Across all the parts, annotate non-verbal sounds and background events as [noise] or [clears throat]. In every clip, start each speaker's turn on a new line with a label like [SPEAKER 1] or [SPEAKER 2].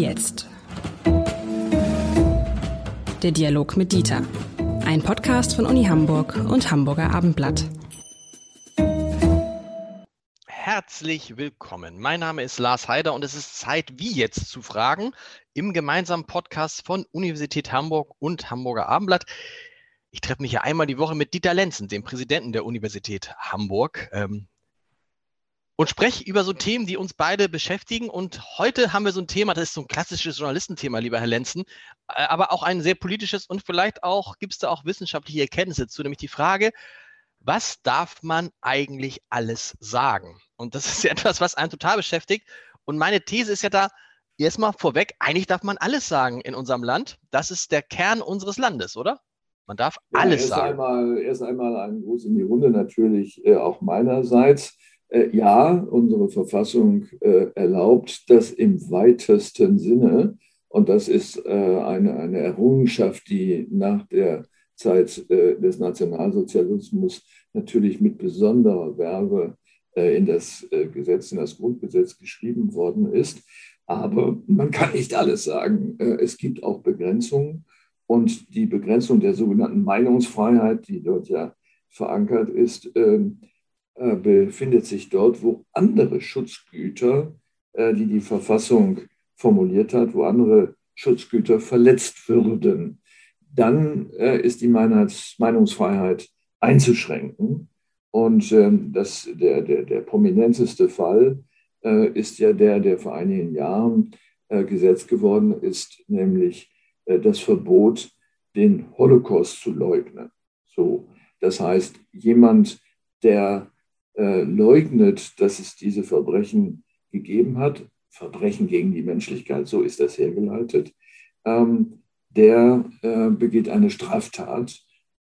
[SPEAKER 1] Jetzt? Der Dialog mit Dieter. Ein Podcast von Uni Hamburg und Hamburger Abendblatt.
[SPEAKER 2] Herzlich willkommen. Mein Name ist Lars Heider und es ist Zeit, wie jetzt zu fragen, im gemeinsamen Podcast von Universität Hamburg und Hamburger Abendblatt. Ich treffe mich ja einmal die Woche mit Dieter Lenzen, dem Präsidenten der Universität Hamburg. Ähm, und spreche über so Themen, die uns beide beschäftigen. Und heute haben wir so ein Thema, das ist so ein klassisches Journalistenthema, lieber Herr Lenzen, äh, aber auch ein sehr politisches und vielleicht auch gibt es da auch wissenschaftliche Erkenntnisse zu, nämlich die Frage, was darf man eigentlich alles sagen? Und das [laughs] ist ja etwas, was einen total beschäftigt. Und meine These ist ja da, erstmal vorweg, eigentlich darf man alles sagen in unserem Land. Das ist der Kern unseres Landes, oder? Man darf ja, alles
[SPEAKER 3] erst
[SPEAKER 2] sagen.
[SPEAKER 3] Einmal, erst einmal ein Gruß in die Runde, natürlich äh, auch meinerseits. Äh, ja, unsere Verfassung äh, erlaubt das im weitesten Sinne. Und das ist äh, eine, eine Errungenschaft, die nach der Zeit des Nationalsozialismus natürlich mit besonderer Werbe in das Gesetz, in das Grundgesetz geschrieben worden ist. Aber man kann nicht alles sagen. Es gibt auch Begrenzungen. Und die Begrenzung der sogenannten Meinungsfreiheit, die dort ja verankert ist, ähm, äh, befindet sich dort, wo andere Schutzgüter, äh, die die Verfassung formuliert hat, wo andere Schutzgüter verletzt würden. Dann äh, ist die Meinungsfreiheit einzuschränken. Und ähm, das, der, der, der prominenteste Fall ist ja der, der vor einigen Jahren Gesetz geworden ist, nämlich das Verbot, den Holocaust zu leugnen. So, das heißt, jemand, der äh, leugnet, dass es diese Verbrechen gegeben hat, Verbrechen gegen die Menschlichkeit, so ist das hergeleitet, ähm, der äh, begeht eine Straftat.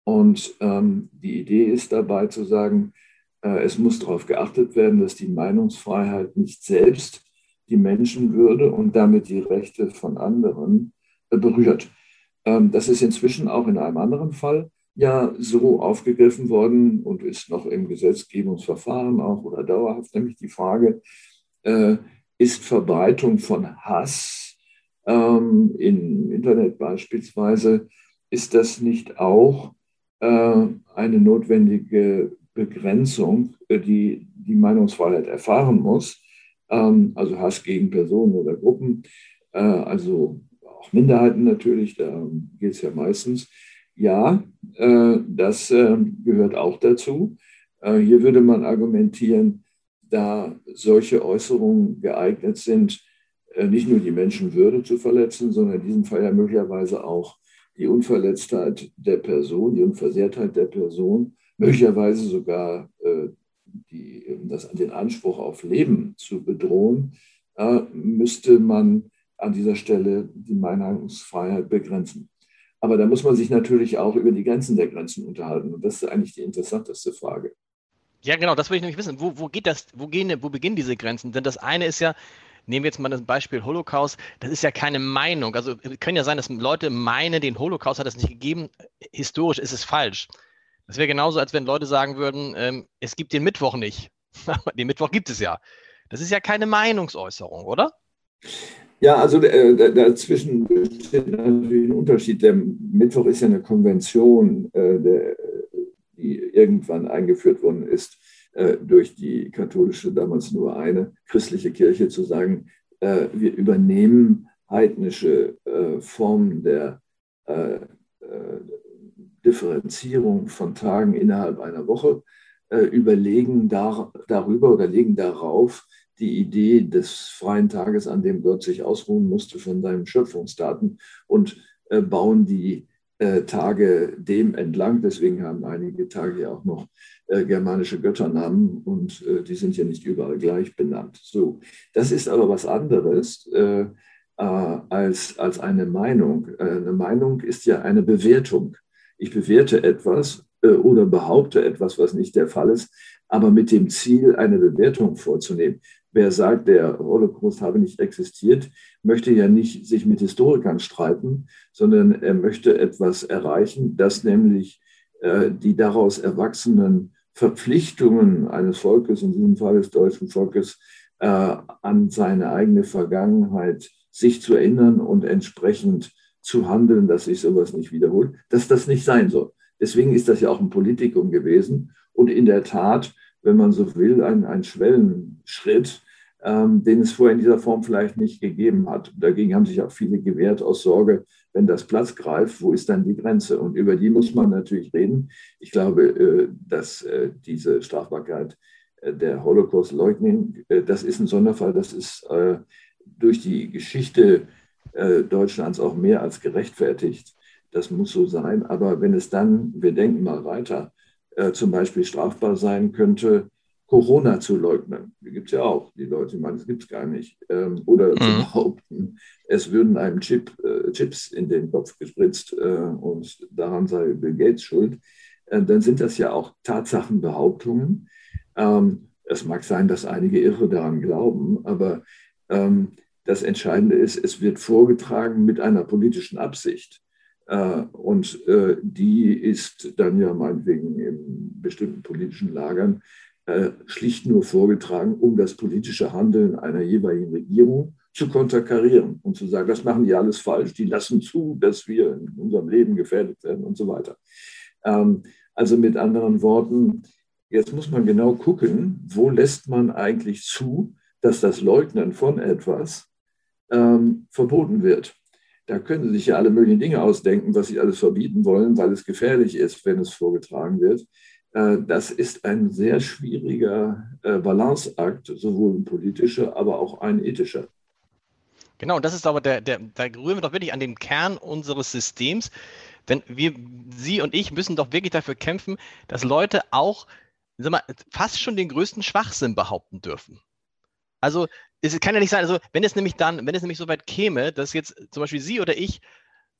[SPEAKER 3] Und ähm, die Idee ist dabei zu sagen, äh, es muss darauf geachtet werden, dass die Meinungsfreiheit nicht selbst die Menschenwürde und damit die Rechte von anderen äh, berührt. Ähm, das ist inzwischen auch in einem anderen Fall ja so aufgegriffen worden und ist noch im Gesetzgebungsverfahren auch oder dauerhaft, nämlich die Frage, äh, ist Verbreitung von Hass ähm, im Internet beispielsweise, ist das nicht auch äh, eine notwendige Begrenzung, äh, die die Meinungsfreiheit erfahren muss? Ähm, also Hass gegen Personen oder Gruppen, äh, also auch Minderheiten natürlich, da geht es ja meistens. Ja, äh, das äh, gehört auch dazu. Äh, hier würde man argumentieren, da solche Äußerungen geeignet sind, nicht nur die Menschenwürde zu verletzen, sondern in diesem Fall ja möglicherweise auch die Unverletztheit der Person, die Unversehrtheit der Person, möglicherweise sogar die, das, den Anspruch auf Leben zu bedrohen, müsste man an dieser Stelle die Meinungsfreiheit begrenzen. Aber da muss man sich natürlich auch über die Grenzen der Grenzen unterhalten. Und das ist eigentlich die interessanteste Frage.
[SPEAKER 2] Ja, genau, das will ich nämlich wissen. Wo, wo geht das, wo, gehen, wo beginnen diese Grenzen? Denn das eine ist ja, nehmen wir jetzt mal das Beispiel Holocaust, das ist ja keine Meinung. Also es kann ja sein, dass Leute meinen, den Holocaust hat es nicht gegeben. Historisch ist es falsch. Das wäre genauso, als wenn Leute sagen würden, ähm, es gibt den Mittwoch nicht. [laughs] den Mittwoch gibt es ja. Das ist ja keine Meinungsäußerung, oder?
[SPEAKER 3] Ja, also äh, dazwischen besteht natürlich ein Unterschied. Der Mittwoch ist ja eine Konvention, äh, der, die irgendwann eingeführt worden ist äh, durch die katholische, damals nur eine christliche Kirche, zu sagen, äh, wir übernehmen heidnische äh, Formen der äh, Differenzierung von Tagen innerhalb einer Woche, überlegen dar, darüber oder legen darauf die Idee des freien Tages, an dem Gott sich ausruhen musste von seinen Schöpfungsdaten und äh, bauen die äh, Tage dem entlang. Deswegen haben einige Tage ja auch noch äh, germanische Götternamen und äh, die sind ja nicht überall gleich benannt. So, das ist aber was anderes äh, äh, als, als eine Meinung. eine Meinung ist ja eine Bewertung. Ich bewerte etwas oder behaupte etwas, was nicht der Fall ist, aber mit dem Ziel, eine Bewertung vorzunehmen. Wer sagt, der Holocaust habe nicht existiert, möchte ja nicht sich mit Historikern streiten, sondern er möchte etwas erreichen, dass nämlich äh, die daraus erwachsenen Verpflichtungen eines Volkes, in diesem Fall des deutschen Volkes, äh, an seine eigene Vergangenheit sich zu erinnern und entsprechend zu handeln, dass sich sowas nicht wiederholt, dass das nicht sein soll. Deswegen ist das ja auch ein Politikum gewesen und in der Tat, wenn man so will, ein, ein Schwellenschritt, ähm, den es vorher in dieser Form vielleicht nicht gegeben hat. Dagegen haben sich auch viele gewehrt aus Sorge, wenn das Platz greift, wo ist dann die Grenze? Und über die muss man natürlich reden. Ich glaube, äh, dass äh, diese Strafbarkeit äh, der Holocaust-Leugnung, das ist ein Sonderfall, das ist durch die Geschichte Deutschlands auch mehr als gerechtfertigt. Das muss so sein. Aber wenn es dann, wir denken mal weiter, zum Beispiel strafbar sein könnte, Corona zu leugnen. Die gibt es ja auch. Die Leute meinen, das gibt es gar nicht. Ähm, oder mhm. zu behaupten, es würden einem Chip, äh, Chips in den Kopf gespritzt äh, und daran sei Bill Gates schuld. Äh, dann sind das ja auch Tatsachenbehauptungen. Ähm, es mag sein, dass einige Irre daran glauben, aber ähm, das Entscheidende ist, es wird vorgetragen mit einer politischen Absicht. Äh, und äh, die ist dann ja meinetwegen in bestimmten politischen Lagern äh, schlicht nur vorgetragen, um das politische Handeln einer jeweiligen Regierung zu konterkarieren und zu sagen, das machen die alles falsch, die lassen zu, dass wir in unserem Leben gefährdet werden und so weiter. Ähm, also mit anderen Worten, jetzt muss man genau gucken, wo lässt man eigentlich zu, dass das Leugnen von etwas ähm, verboten wird. Da können Sie sich ja alle möglichen Dinge ausdenken, was Sie alles verbieten wollen, weil es gefährlich ist, wenn es vorgetragen wird. Äh, das ist ein sehr schwieriger äh, Balanceakt, sowohl ein politischer, aber auch ein ethischer.
[SPEAKER 2] Genau, das ist aber der, der, da rühren wir doch wirklich an den Kern unseres Systems. Denn wir, Sie und ich müssen doch wirklich dafür kämpfen, dass Leute auch sag mal, fast schon den größten Schwachsinn behaupten dürfen. Also es kann ja nicht sein, also wenn es nämlich dann, wenn es nämlich so weit käme, dass jetzt zum Beispiel Sie oder ich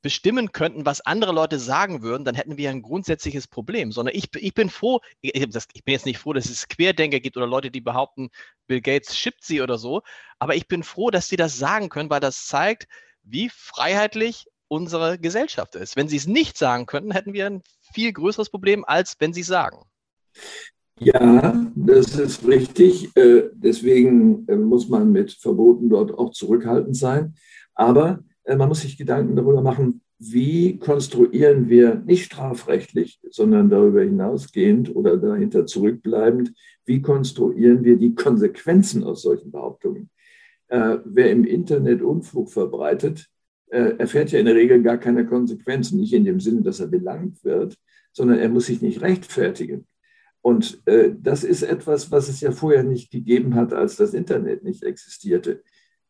[SPEAKER 2] bestimmen könnten, was andere Leute sagen würden, dann hätten wir ein grundsätzliches Problem. Sondern ich, ich bin froh, ich, ich, bin jetzt nicht froh, dass es Querdenker gibt oder Leute, die behaupten, Bill Gates schippt sie oder so. Aber ich bin froh, dass sie das sagen können, weil das zeigt, wie freiheitlich unsere Gesellschaft ist. Wenn sie es nicht sagen könnten, hätten wir ein viel größeres Problem, als wenn sie es sagen.
[SPEAKER 3] Ja, das ist richtig. Äh, deswegen äh, muss man mit Verboten dort auch zurückhaltend sein. Aber äh, man muss sich Gedanken darüber machen, wie konstruieren wir nicht strafrechtlich, sondern darüber hinausgehend oder dahinter zurückbleibend, wie konstruieren wir die Konsequenzen aus solchen Behauptungen. Wer im Internet Unfug verbreitet, äh, erfährt ja in der Regel gar keine Konsequenzen, nicht in dem Sinne, dass er belangt wird, sondern er muss sich nicht rechtfertigen. Und äh, das ist etwas, was es ja vorher nicht gegeben hat, als das Internet nicht existierte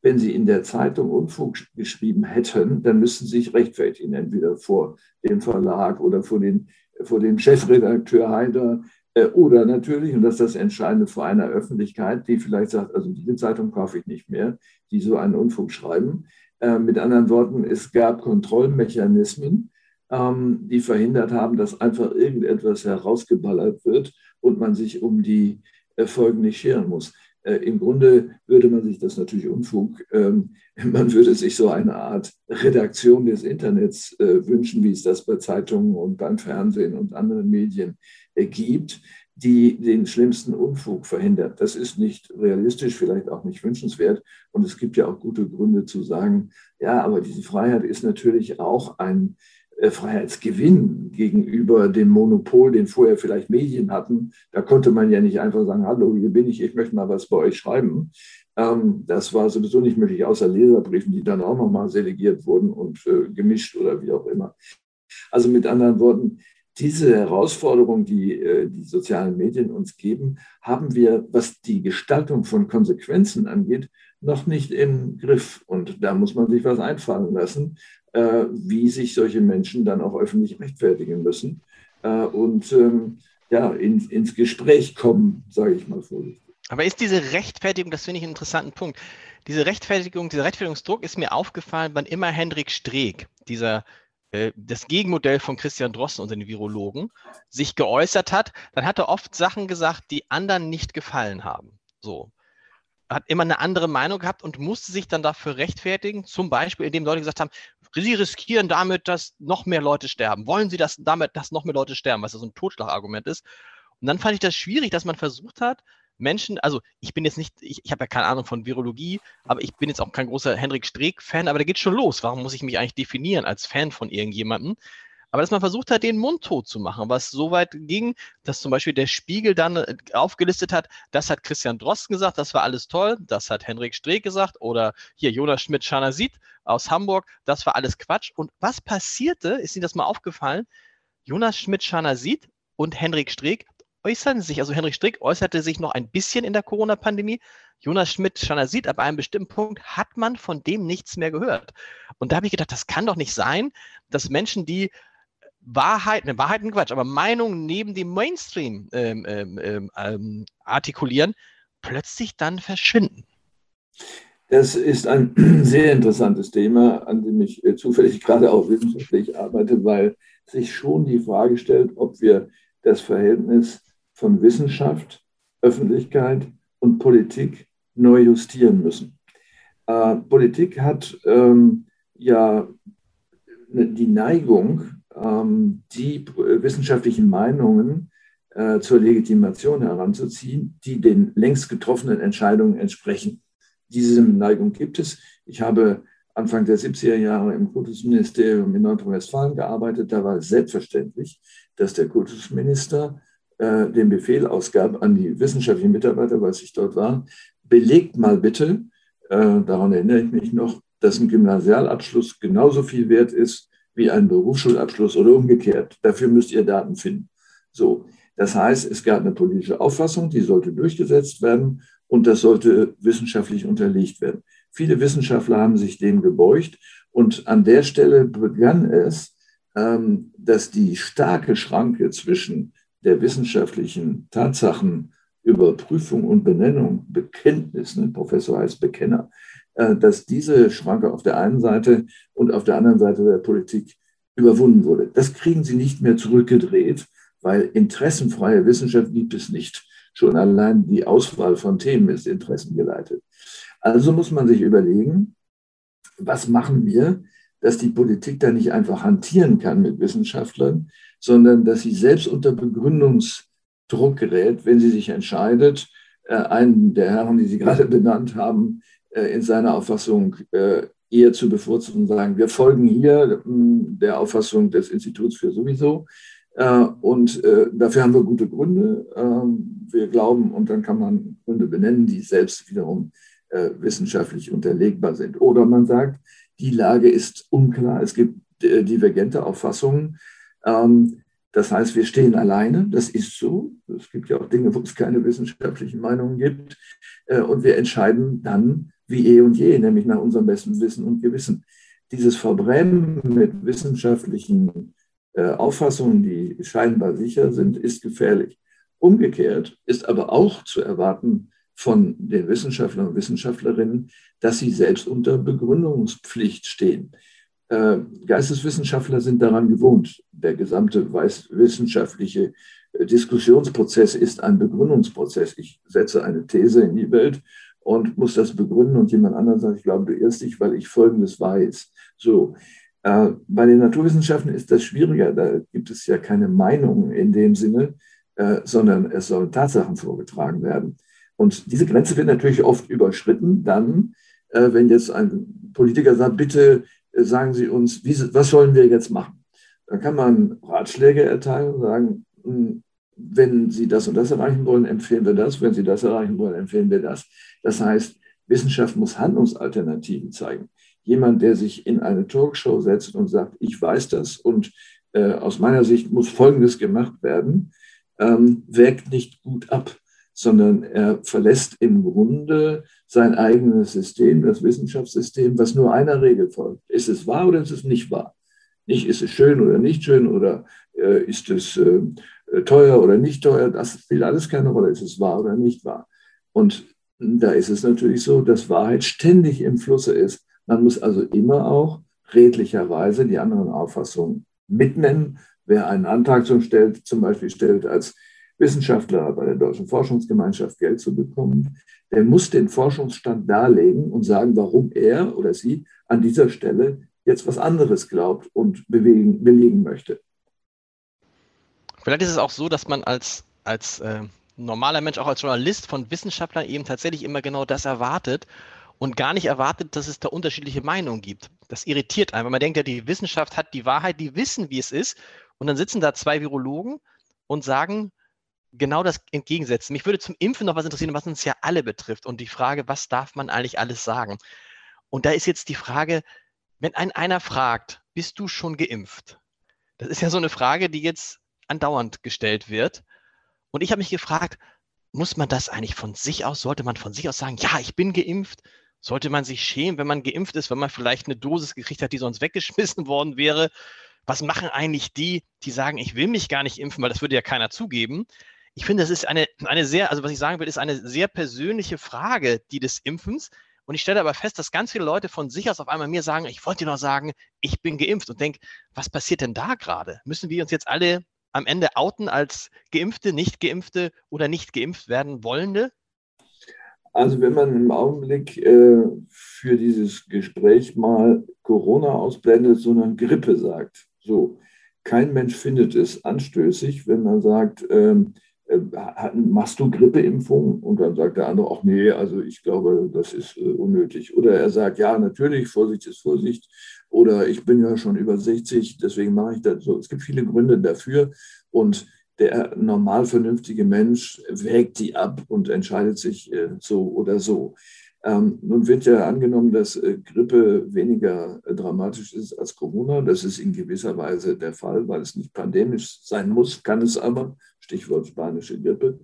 [SPEAKER 3] wenn Sie in der Zeitung Unfug geschrieben hätten, dann müssten Sie sich rechtfertigen, entweder vor dem Verlag oder vor, den, vor dem Chefredakteur Haider äh, oder natürlich, und das ist das Entscheidende, vor einer Öffentlichkeit, die vielleicht sagt, also diese Zeitung kaufe ich nicht mehr, die so einen Unfug schreiben. Äh, mit anderen Worten, es gab Kontrollmechanismen, ähm, die verhindert haben, dass einfach irgendetwas herausgeballert wird und man sich um die Folgen nicht scheren muss. Äh, Im Grunde würde man sich das natürlich Unfug, ähm, [laughs] man würde sich so eine Art Redaktion des Internets äh, wünschen, wie es das bei Zeitungen und beim Fernsehen und anderen Medien äh, gibt, die den schlimmsten Unfug verhindert. Das ist nicht realistisch, vielleicht auch nicht wünschenswert. Und es gibt ja auch gute Gründe zu sagen, ja, aber diese Freiheit ist natürlich auch ein äh, Freiheitsgewinn gegenüber dem Monopol, den vorher vielleicht Medien hatten. Da konnte man ja nicht einfach sagen, hallo, hier bin ich, ich möchte mal was bei euch schreiben. Ähm, das war sowieso nicht möglich, außer Leserbriefen, die dann auch nochmal selegiert wurden und äh, gemischt oder wie auch immer. Also mit anderen Worten, diese Herausforderung, die äh, die sozialen Medien uns geben, haben wir, was die Gestaltung von Konsequenzen angeht, noch nicht im Griff. Und da muss man sich was einfallen lassen, äh, wie sich solche Menschen dann auch öffentlich rechtfertigen müssen äh, und ähm, ja, in, ins Gespräch kommen, sage ich mal vorsichtig.
[SPEAKER 2] Aber ist diese Rechtfertigung, das finde ich einen interessanten Punkt, diese Rechtfertigung, dieser Rechtfertigungsdruck ist mir aufgefallen, wann immer Hendrik Streeck, dieser das Gegenmodell von Christian Drosten, unseren Virologen, sich geäußert hat, dann hat er oft Sachen gesagt, die anderen nicht gefallen haben. So hat immer eine andere Meinung gehabt und musste sich dann dafür rechtfertigen, zum Beispiel, indem Leute gesagt haben, Sie riskieren damit, dass noch mehr Leute sterben. Wollen Sie das damit, dass noch mehr Leute sterben, was ja so ein Totschlagargument ist? Und dann fand ich das schwierig, dass man versucht hat, Menschen, also ich bin jetzt nicht, ich, ich habe ja keine Ahnung von Virologie, aber ich bin jetzt auch kein großer Henrik Streeck-Fan, aber da geht schon los. Warum muss ich mich eigentlich definieren als Fan von irgendjemandem? Aber dass man versucht hat, den Mund tot zu machen, was so weit ging, dass zum Beispiel der Spiegel dann äh, aufgelistet hat, das hat Christian Drosten gesagt, das war alles toll, das hat Henrik Streeck gesagt oder hier Jonas Schmidt-Schanasit aus Hamburg, das war alles Quatsch. Und was passierte, ist Ihnen das mal aufgefallen? Jonas Schmidt-Schanasit und Henrik Streeck äußern sich, also Henrik Strick äußerte sich noch ein bisschen in der Corona-Pandemie. Jonas Schmidt-Schanasit, ab einem bestimmten Punkt hat man von dem nichts mehr gehört. Und da habe ich gedacht, das kann doch nicht sein, dass Menschen, die Wahrheiten, ne, Wahrheiten Quatsch, aber Meinungen neben dem Mainstream ähm, ähm, ähm, ähm, artikulieren, plötzlich dann verschwinden.
[SPEAKER 3] Das ist ein [clears throat] sehr interessantes Thema, an dem ich äh, zufällig gerade auch wissenschaftlich arbeite, weil sich schon die Frage stellt, ob wir das Verhältnis von Wissenschaft, Öffentlichkeit und Politik neu justieren müssen. Äh, Politik hat ähm, ja ne, die Neigung, ähm, die wissenschaftlichen Meinungen äh, zur Legitimation heranzuziehen, die den längst getroffenen Entscheidungen entsprechen. Diese Neigung gibt es. Ich habe Anfang der 70er Jahre im Kultusministerium in Nordrhein-Westfalen gearbeitet. Da war es selbstverständlich, dass der Kultusminister äh, den Befehl ausgab an die wissenschaftlichen Mitarbeiter, was ich dort war, belegt mal bitte, äh, daran erinnere ich mich noch, dass ein Gymnasialabschluss genauso viel wert ist wie ein Berufsschulabschluss oder umgekehrt. Dafür müsst ihr Daten finden. So, das heißt, es gab eine politische Auffassung, die sollte durchgesetzt werden und das sollte wissenschaftlich unterlegt werden. Viele Wissenschaftler haben sich dem gebeugt und an der Stelle begann es, ähm, dass die starke Schranke zwischen der wissenschaftlichen Tatsachenüberprüfung und Benennung, Bekenntnis, ne, Professor heißt Bekenner, äh, dass diese Schranke auf der einen Seite und auf der anderen Seite der Politik überwunden wurde. Das kriegen sie nicht mehr zurückgedreht, weil interessenfreie Wissenschaft gibt es nicht. Schon allein die Auswahl von Themen ist interessengeleitet. Also muss man sich überlegen, was machen wir, dass die Politik da nicht einfach hantieren kann mit Wissenschaftlern, sondern dass sie selbst unter Begründungsdruck gerät, wenn sie sich entscheidet, äh, einen der Herren, die Sie [laughs] gerade benannt haben, äh, in seiner Auffassung äh, eher zu bevorzugen und sagen, wir folgen hier hm, der Auffassung des Instituts für sowieso. Und dafür haben wir gute Gründe. Ähm, wir glauben, und dann kann man Gründe benennen, die selbst wiederum wissenschaftlich unterlegbar sind. Oder man sagt, die Lage ist unklar. Es gibt divergente Auffassungen. Ähm, das heißt, wir stehen alleine. Das ist so. Es gibt ja auch Dinge, wo es keine wissenschaftlichen Meinungen gibt. Äh, und wir entscheiden dann wie eh und je, nämlich nach unserem besten Wissen und Gewissen. Dieses Verbrennen mit wissenschaftlichen äh, Auffassungen, die scheinbar sicher sind, ist gefährlich. Umgekehrt ist aber auch zu erwarten, von den Wissenschaftlern und Wissenschaftlerinnen, dass sie selbst unter Begründungspflicht stehen. Äh, Geisteswissenschaftler sind daran gewohnt. Der gesamte wissenschaftliche äh, Diskussionsprozess ist ein Begründungsprozess. Ich setze eine These in die Welt und muss das begründen und jemand anderes sagt, ich glaube, du irrst dich, weil ich Folgendes weiß. So. Äh, bei den Naturwissenschaften ist das schwieriger. Da gibt es ja keine Meinung in dem Sinne, sondern es sollen Tatsachen vorgetragen werden. Und diese Grenze wird natürlich oft überschritten, dann, wenn jetzt ein Politiker sagt, bitte sagen Sie uns, wie, was sollen wir jetzt machen? Dann kann man Ratschläge erteilen und sagen, hm, wenn Sie das und das erreichen wollen, empfehlen wir das. Wenn Sie das erreichen wollen, empfehlen wir das. Das heißt, Wissenschaft muss Handlungsalternativen zeigen. Jemand, der sich in eine Talkshow setzt und sagt, ich weiß das und äh, aus meiner Sicht muss Folgendes gemacht werden, ähm, wägt nicht gut ab sondern er verlässt im Grunde sein eigenes System, das Wissenschaftssystem, was nur einer Regel folgt. Ist es wahr oder ist es nicht wahr? Nicht ist es schön oder nicht schön oder äh, ist es äh, teuer oder nicht teuer, das spielt alles keine Rolle. Ist es wahr oder nicht wahr? Und da ist es natürlich so, dass Wahrheit ständig im Flusse ist. Man muss also immer auch redlicherweise die anderen Auffassungen mitnennen. Wer einen Antrag zum, stellt, zum Beispiel stellt als Wissenschaftler bei der Deutschen Forschungsgemeinschaft Geld zu bekommen, der muss den Forschungsstand darlegen und sagen, warum er oder sie an dieser Stelle jetzt was anderes glaubt und bewegen, belegen möchte.
[SPEAKER 2] Vielleicht ist es auch so, dass man als, als äh, normaler Mensch, auch als Journalist von Wissenschaftlern eben tatsächlich immer genau das erwartet und gar nicht erwartet, dass es da unterschiedliche Meinungen gibt. Das irritiert einen, weil man denkt ja, die Wissenschaft hat die Wahrheit, die wissen, wie es ist. Und dann sitzen da zwei Virologen und sagen genau das entgegensetzen. Mich würde zum Impfen noch was interessieren, was uns ja alle betrifft. Und die Frage, was darf man eigentlich alles sagen? Und da ist jetzt die Frage, wenn ein einer fragt, bist du schon geimpft? Das ist ja so eine Frage, die jetzt andauernd gestellt wird. Und ich habe mich gefragt, muss man das eigentlich von sich aus, sollte man von sich aus sagen, ja, ich bin geimpft? Sollte man sich schämen, wenn man geimpft ist, wenn man vielleicht eine Dosis gekriegt hat, die sonst weggeschmissen [laughs] worden wäre? Was machen eigentlich die, die sagen, ich will mich gar nicht impfen, weil das würde ja keiner zugeben? Ich finde, das ist eine, eine sehr, also was ich sagen will, ist eine sehr persönliche Frage, die des Impfens. Und ich stelle aber fest, dass ganz viele Leute von sich aus auf einmal mir sagen, ich wollte dir noch sagen, ich bin geimpft und denke, was passiert denn da gerade? Müssen wir uns jetzt alle am Ende outen als Geimpfte, nicht Geimpfte oder nicht geimpft werden wollende?
[SPEAKER 3] Also wenn man im Augenblick äh, für dieses Gespräch mal Corona ausblendet, sondern Grippe sagt, so, kein Mensch findet es anstößig, wenn man sagt, ähm, äh, machst du Grippeimpfung? Und dann sagt der andere auch, nee, also ich glaube, das ist äh, unnötig. Oder er sagt, ja, natürlich, Vorsicht ist Vorsicht. Oder ich bin ja schon über 60, deswegen mache ich das so. Es gibt viele Gründe dafür. Und der normal vernünftige Mensch wägt die ab und entscheidet sich äh, so oder so. Ähm, nun wird ja angenommen, dass äh, Grippe weniger äh, dramatisch ist als Corona. Das ist in gewisser Weise der Fall, weil es nicht pandemisch sein muss, kann es aber. Stichwort spanische Grippe.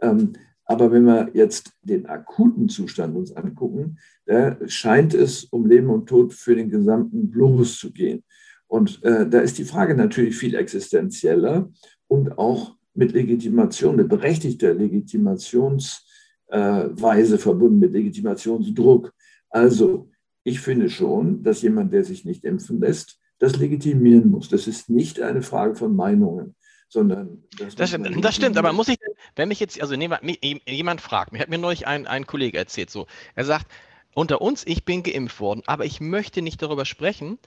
[SPEAKER 3] Ähm, aber wenn wir jetzt den akuten Zustand uns angucken, da scheint es um Leben und Tod für den gesamten Globus zu gehen. Und äh, da ist die Frage natürlich viel existenzieller und auch mit Legitimation, mit berechtigter Legitimationsweise äh, verbunden, mit Legitimationsdruck. Also ich finde schon, dass jemand, der sich nicht impfen lässt, das legitimieren muss. Das ist nicht eine Frage von Meinungen, sondern
[SPEAKER 2] das, das, das stimmt, aber muss ich, wenn mich jetzt, also jemand fragt, mir hat mir neulich ein, ein Kollege erzählt, so, er sagt, unter uns, ich bin geimpft worden, aber ich möchte nicht darüber sprechen,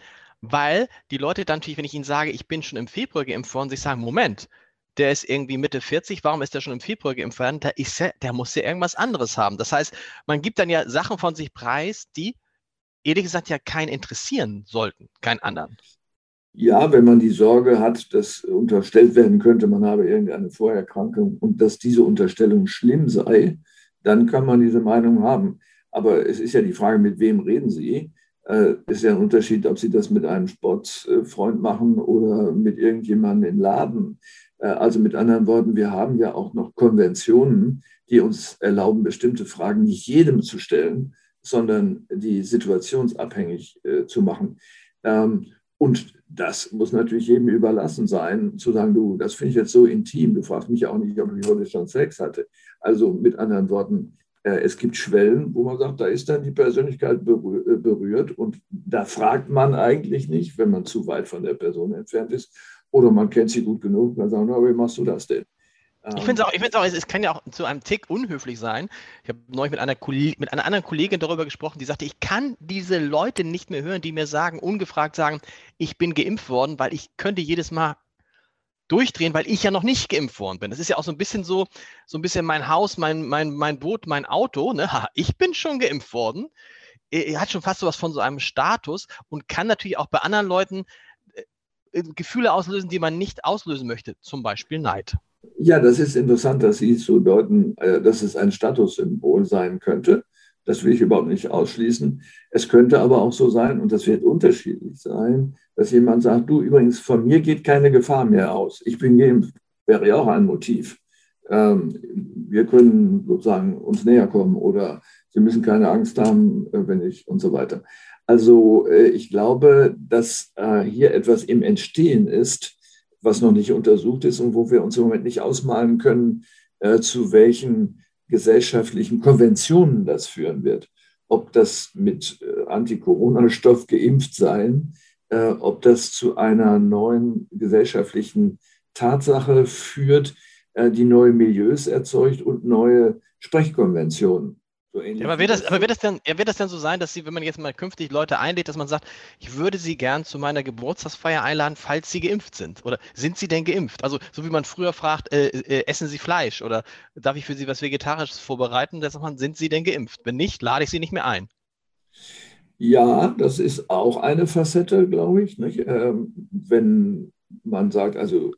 [SPEAKER 2] weil die Leute dann natürlich, wenn ich ihnen sage, ich bin schon im Februar geimpft worden, sich sagen, Moment, der ist irgendwie Mitte 40, warum ist der schon im Februar geimpft worden? Da ist er, der muss ja irgendwas anderes haben. Das heißt, man gibt dann ja Sachen von sich preis, die ehrlich gesagt ja keinen interessieren sollten, keinen anderen.
[SPEAKER 3] Ja, wenn man die Sorge hat, dass unterstellt werden könnte, man habe irgendeine Vorerkrankung und dass diese Unterstellung schlimm sei, dann kann man diese Meinung haben. Aber es ist ja die Frage, mit wem reden Sie? äh, ist ja ein Unterschied, ob Sie das mit einem Sportfreund machen oder mit irgendjemandem im Laden. Äh, also mit anderen Worten, wir haben ja auch noch Konventionen, die uns erlauben, bestimmte Fragen nicht jedem zu stellen, sondern die situationsabhängig äh, zu machen. Ähm, und das muss natürlich jedem überlassen sein, zu sagen, du, das finde ich jetzt so intim, du fragst mich auch nicht, ob ich heute schon Sex hatte. Also mit anderen Worten, äh, es gibt Schwellen, wo man sagt, da ist dann die Persönlichkeit äh, berührt und da fragt man eigentlich nicht, wenn man zu weit von der Person entfernt ist oder man kennt sie gut genug, dann sagen, na, wie machst du das denn?
[SPEAKER 2] Ich finde es auch, ich find's auch, es kann ja auch zu einem Tick unhöflich sein. Ich habe neulich mit einer, mit einer anderen Kollegin darüber gesprochen, die sagte, ich kann diese Leute nicht mehr hören, die mir sagen, ungefragt sagen, ich bin geimpft worden, weil ich könnte jedes Mal durchdrehen, weil ich ja noch nicht geimpft worden bin. Das ist ja auch so ein bisschen so, so ein bisschen mein Haus, mein, mein, mein Boot, mein Auto. Ne? [laughs] Ich bin schon geimpft worden. Er hat schon fast sowas von so einem Status und kann natürlich auch bei anderen Leuten äh, äh, Gefühle auslösen, die man nicht auslösen möchte, zum Beispiel Neid.
[SPEAKER 3] Ja, das ist interessant, dass Sie so deuten, äh, dass es ein Statussymbol sein könnte. Das will ich überhaupt nicht ausschließen. Es könnte aber auch so sein, und das wird unterschiedlich sein, dass jemand sagt, du übrigens, von mir geht keine Gefahr mehr aus. Ich bin geimpft. Wäre ja auch ein Motiv. Ähm, wir können sozusagen uns näher kommen oder Sie müssen keine Angst haben, äh, wenn ich und so weiter. Also äh, ich glaube, dass hier etwas im Entstehen ist, was noch nicht untersucht ist und wo wir uns im Moment nicht ausmalen können, zu welchen gesellschaftlichen Konventionen das führen wird. Ob das mit äh, Anti-Corona-Stoff geimpft sein, äh, ob das zu einer neuen gesellschaftlichen Tatsache führt, äh, die neue Milieus erzeugt und neue Sprechkonventionen.
[SPEAKER 2] So ja, aber wird das, aber wird das denn, wird das denn so sein, dass Sie, wenn man jetzt mal künftig Leute einlädt, dass man sagt, ich würde Sie gern zu meiner Geburtstagsfeier einladen, falls Sie geimpft sind? Oder sind Sie denn geimpft? Also, so wie man früher fragt, äh, äh, essen Sie Fleisch? Oder darf ich für Sie was Vegetarisches vorbereiten? Da sagt man, sind Sie denn geimpft? Wenn nicht, lade ich Sie nicht mehr ein.
[SPEAKER 3] Ja, das ist auch eine Facette, glaube ich. Ähm, wenn man sagt, also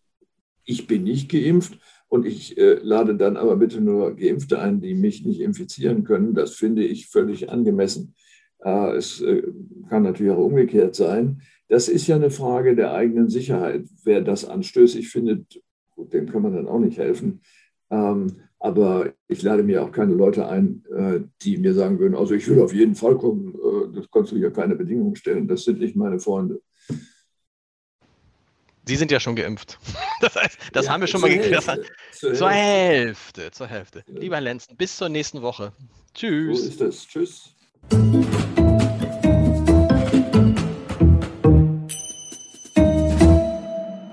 [SPEAKER 3] ich bin nicht geimpft, und ich äh, lade dann aber bitte nur Geimpfte ein, die mich nicht infizieren können. Das finde ich völlig angemessen. Äh, es äh, kann natürlich auch umgekehrt sein. Das ist ja eine Frage der eigenen Sicherheit. Wer das anstößig findet, gut, dem kann man dann auch nicht helfen. Ähm, aber ich lade mir auch keine Leute ein, äh, die mir sagen würden, also ich will auf jeden Fall kommen, äh, das kannst du ja keine Bedingungen stellen. Das sind nicht meine Freunde.
[SPEAKER 2] Sie sind ja schon geimpft. [laughs] Das heißt, das ja, haben wir schon mal geklärt. Zur, zur Hälfte. Zur Hälfte. Ja. Lieber Lenzen, bis zur nächsten Woche. Tschüss.
[SPEAKER 3] So ist es. Tschüss.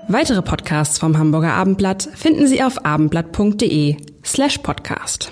[SPEAKER 1] Weitere Podcasts vom Hamburger Abendblatt finden Sie auf abendblatt.de slash podcast.